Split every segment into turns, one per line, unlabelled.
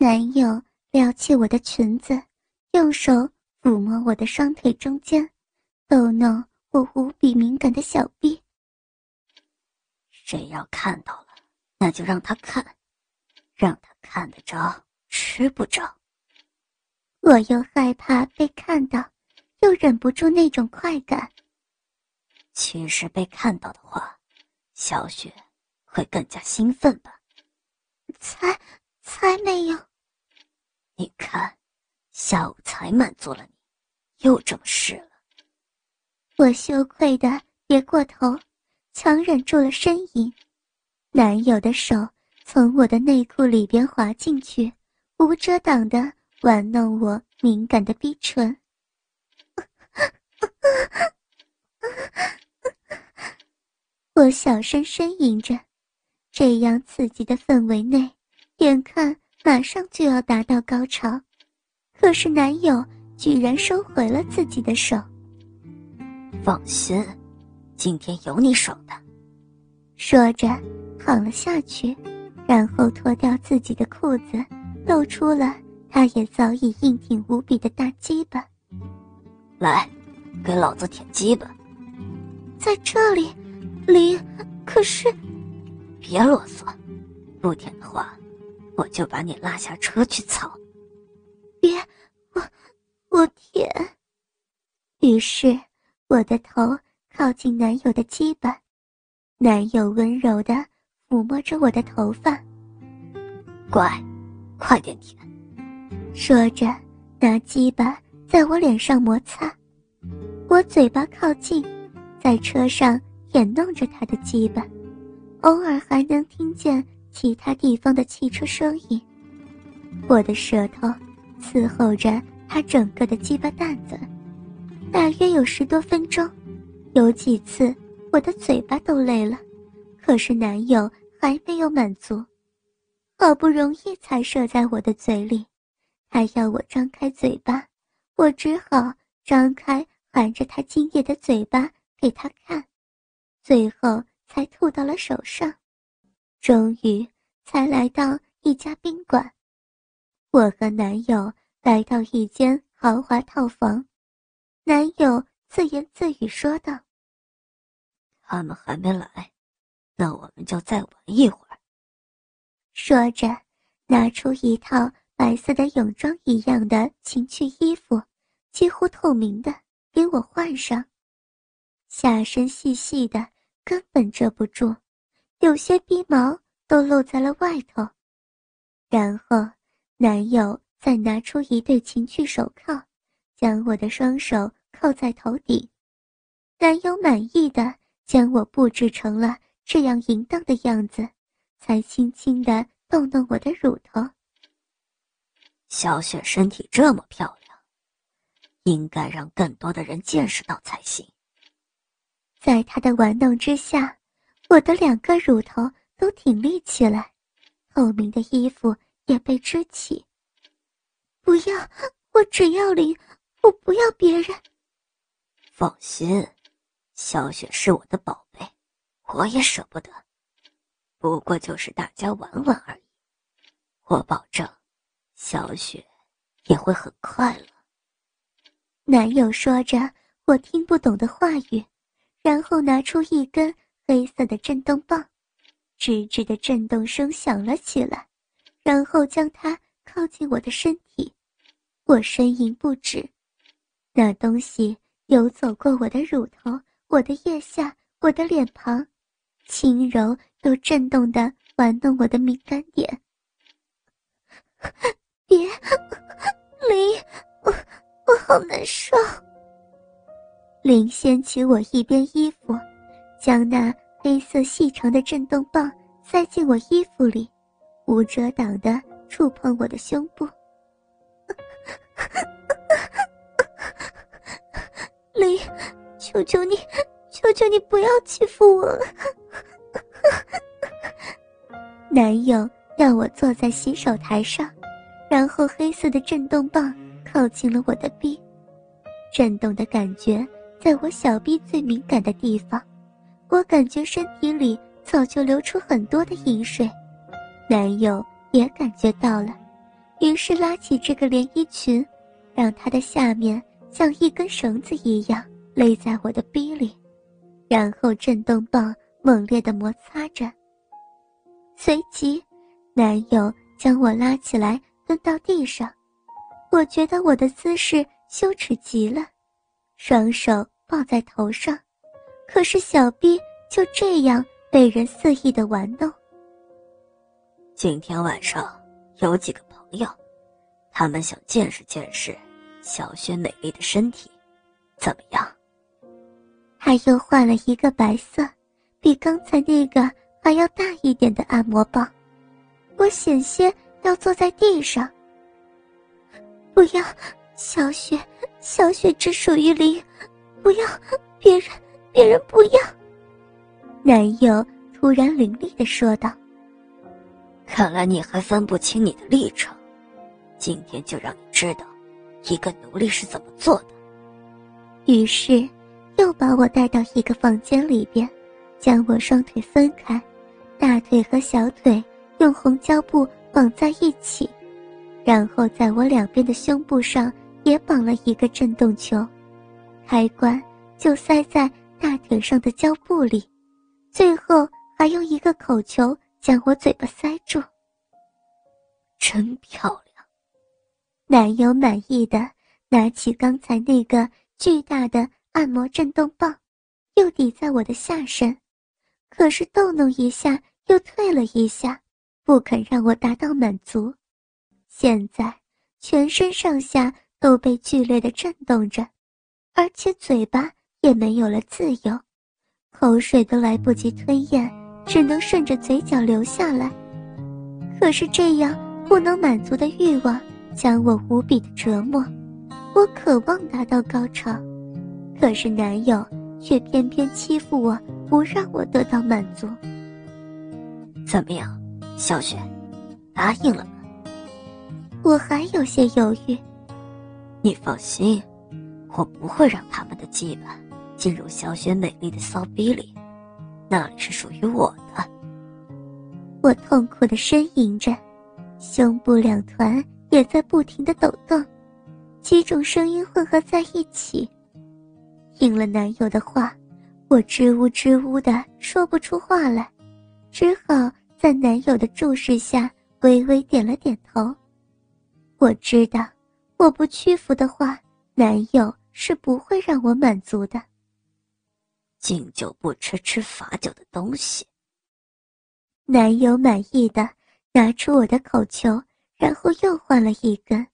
男友撩起我的裙子，用手抚摸我的双腿中间，逗弄我无比敏感的小臂。
谁要看到了，那就让他看，让他看得着，吃不着。
我又害怕被看到，又忍不住那种快感。
其实被看到的话，小雪会更加兴奋吧？
才才没有。
你看，下午才满足了你，又这么试了。
我羞愧的别过头，强忍住了呻吟。男友的手从我的内裤里边滑进去，无遮挡的玩弄我敏感的逼唇。我小声呻吟着，这样刺激的氛围内，眼看。马上就要达到高潮，可是男友居然收回了自己的手。
放心，今天有你爽的。
说着，躺了下去，然后脱掉自己的裤子，露出了他也早已硬挺无比的大鸡巴。
来，给老子舔鸡巴。
在这里，离，可是，
别啰嗦，不舔的话。我就把你拉下车去操！
别，我我舔。于是我的头靠近男友的鸡巴，男友温柔的抚摸着我的头发。
乖，快点舔。
说着，拿鸡巴在我脸上摩擦。我嘴巴靠近，在车上舔弄着他的鸡巴，偶尔还能听见。其他地方的汽车声音，我的舌头伺候着他整个的鸡巴蛋子，大约有十多分钟，有几次我的嘴巴都累了，可是男友还没有满足，好不容易才射在我的嘴里，还要我张开嘴巴，我只好张开含着他精液的嘴巴给他看，最后才吐到了手上。终于才来到一家宾馆，我和男友来到一间豪华套房，男友自言自语说道：“
他们还没来，那我们就再玩一会儿。”
说着，拿出一套白色的泳装一样的情趣衣服，几乎透明的，给我换上，下身细细的，根本遮不住。有些鼻毛都露在了外头，然后男友再拿出一对情趣手铐，将我的双手扣在头顶。男友满意的将我布置成了这样淫荡的样子，才轻轻的动动我的乳头。
小雪身体这么漂亮，应该让更多的人见识到才行。
在他的玩弄之下。我的两个乳头都挺立起来，透明的衣服也被支起。不要，我只要林，我不要别人。
放心，小雪是我的宝贝，我也舍不得。不过就是大家玩玩而已，我保证，小雪也会很快乐。
男友说着我听不懂的话语，然后拿出一根。黑色的震动棒，吱吱的震动声响了起来，然后将它靠近我的身体，我呻吟不止。那东西游走过我的乳头、我的腋下、我的脸庞，轻柔又震动的玩弄我的敏感点。别，林，我我好难受。林掀起我一边衣服。将那黑色细长的震动棒塞进我衣服里，无遮挡的触碰我的胸部。李，求求你，求求你不要欺负我。男友要我坐在洗手台上，然后黑色的震动棒靠近了我的臂，震动的感觉在我小臂最敏感的地方，我感觉身体里早就流出很多的饮水，男友也感觉到了，于是拉起这个连衣裙，让它的下面。像一根绳子一样勒在我的逼里，然后震动棒猛烈的摩擦着。随即，男友将我拉起来蹲到地上，我觉得我的姿势羞耻极了，双手抱在头上，可是小逼就这样被人肆意的玩弄。
今天晚上有几个朋友，他们想见识见识。小雪美丽的身体，怎么样？
他又换了一个白色，比刚才那个还要大一点的按摩棒。我险些要坐在地上。不要，小雪，小雪只属于林，不要别人，别人不要。男友突然凌厉的说道：“
看来你还分不清你的立场，今天就让你知道。”一个奴隶是怎么做的？
于是，又把我带到一个房间里边，将我双腿分开，大腿和小腿用红胶布绑在一起，然后在我两边的胸部上也绑了一个震动球，开关就塞在大腿上的胶布里，最后还用一个口球将我嘴巴塞住。
真漂亮。
男友满意的拿起刚才那个巨大的按摩震动棒，又抵在我的下身，可是逗弄一下又退了一下，不肯让我达到满足。现在全身上下都被剧烈的震动着，而且嘴巴也没有了自由，口水都来不及吞咽，只能顺着嘴角流下来。可是这样不能满足的欲望。将我无比的折磨，我渴望达到高潮，可是男友却偏偏欺负我，不让我得到满足。
怎么样，小雪，答应了吗？
我还有些犹豫。
你放心，我不会让他们的羁绊进入小雪美丽的骚逼里，那里是属于我的。
我痛苦的呻吟着，胸部两团。也在不停的抖动，几种声音混合在一起。应了男友的话，我支吾支吾的说不出话来，只好在男友的注视下微微点了点头。我知道，我不屈服的话，男友是不会让我满足的。
敬酒不吃吃罚酒的东西。
男友满意的拿出我的口球。然后又换了一根，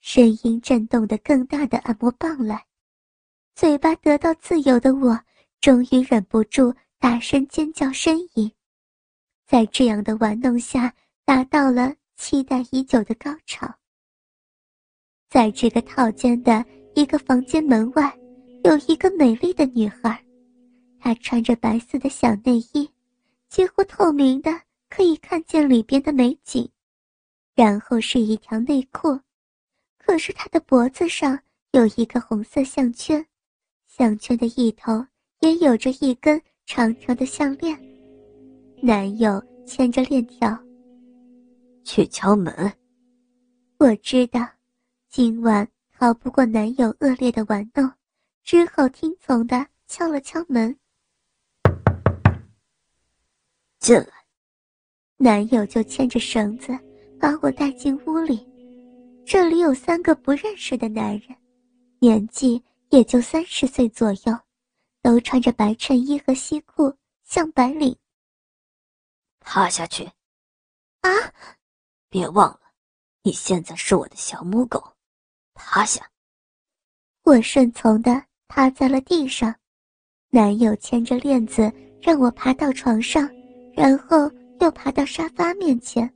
声音震动的更大的按摩棒来，嘴巴得到自由的我，终于忍不住大声尖叫呻吟，在这样的玩弄下，达到了期待已久的高潮。在这个套间的一个房间门外，有一个美丽的女孩，她穿着白色的小内衣，几乎透明的，可以看见里边的美景。然后是一条内裤，可是她的脖子上有一个红色项圈，项圈的一头也有着一根长长的项链。男友牵着链条，
去敲门。
我知道，今晚逃不过男友恶劣的玩弄，只好听从的敲了敲门。
进来。
男友就牵着绳子。把我带进屋里，这里有三个不认识的男人，年纪也就三十岁左右，都穿着白衬衣和西裤，像白领。
趴下去，
啊！
别忘了，你现在是我的小母狗，趴下。
我顺从的趴在了地上，男友牵着链子让我爬到床上，然后又爬到沙发面前。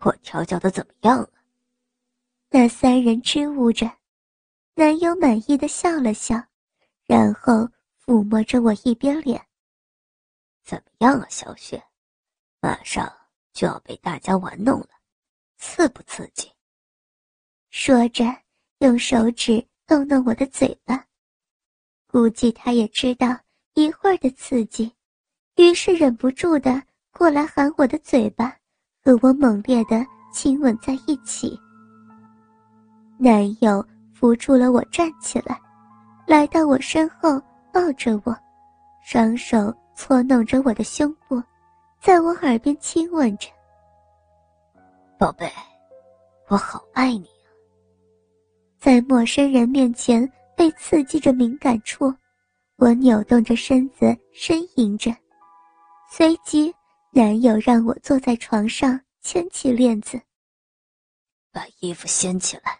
我调教的怎么样了？
那三人支吾着，男友满意的笑了笑，然后抚摸着我一边脸。
怎么样啊，小雪？马上就要被大家玩弄了，刺不刺激？
说着，用手指逗弄我的嘴巴。估计他也知道一会儿的刺激，于是忍不住的过来含我的嘴巴，和我猛烈的亲吻在一起。男友扶住了我站起来，来到我身后抱着我，双手搓弄着我的胸部，在我耳边亲吻着。
宝贝，我好爱你啊！
在陌生人面前。被刺激着敏感处，我扭动着身子呻吟着。随即，男友让我坐在床上，牵起链子，
把衣服掀起来，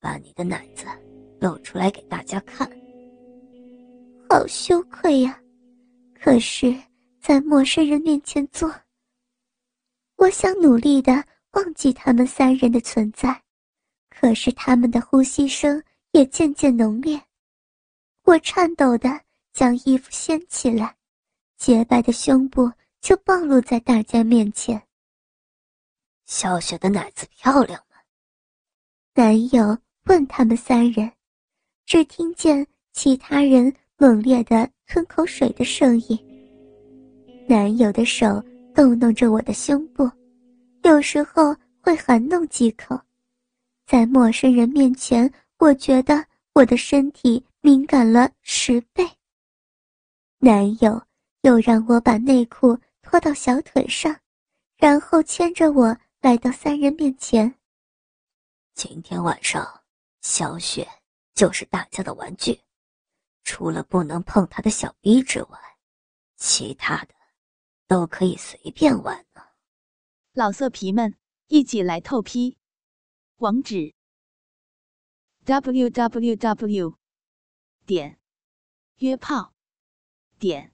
把你的奶子露出来给大家看。
好羞愧呀！可是，在陌生人面前做，我想努力的忘记他们三人的存在，可是他们的呼吸声。也渐渐浓烈，我颤抖的将衣服掀起来，洁白的胸部就暴露在大家面前。
小雪的奶子漂亮吗？
男友问他们三人，只听见其他人猛烈的吞口水的声音。男友的手逗弄着我的胸部，有时候会含弄几口，在陌生人面前。我觉得我的身体敏感了十倍。男友又让我把内裤脱到小腿上，然后牵着我来到三人面前。
今天晚上，小雪就是大家的玩具，除了不能碰她的小逼之外，其他的都可以随便玩呢。
老色皮们，一起来透批，网址。w w w 点约炮点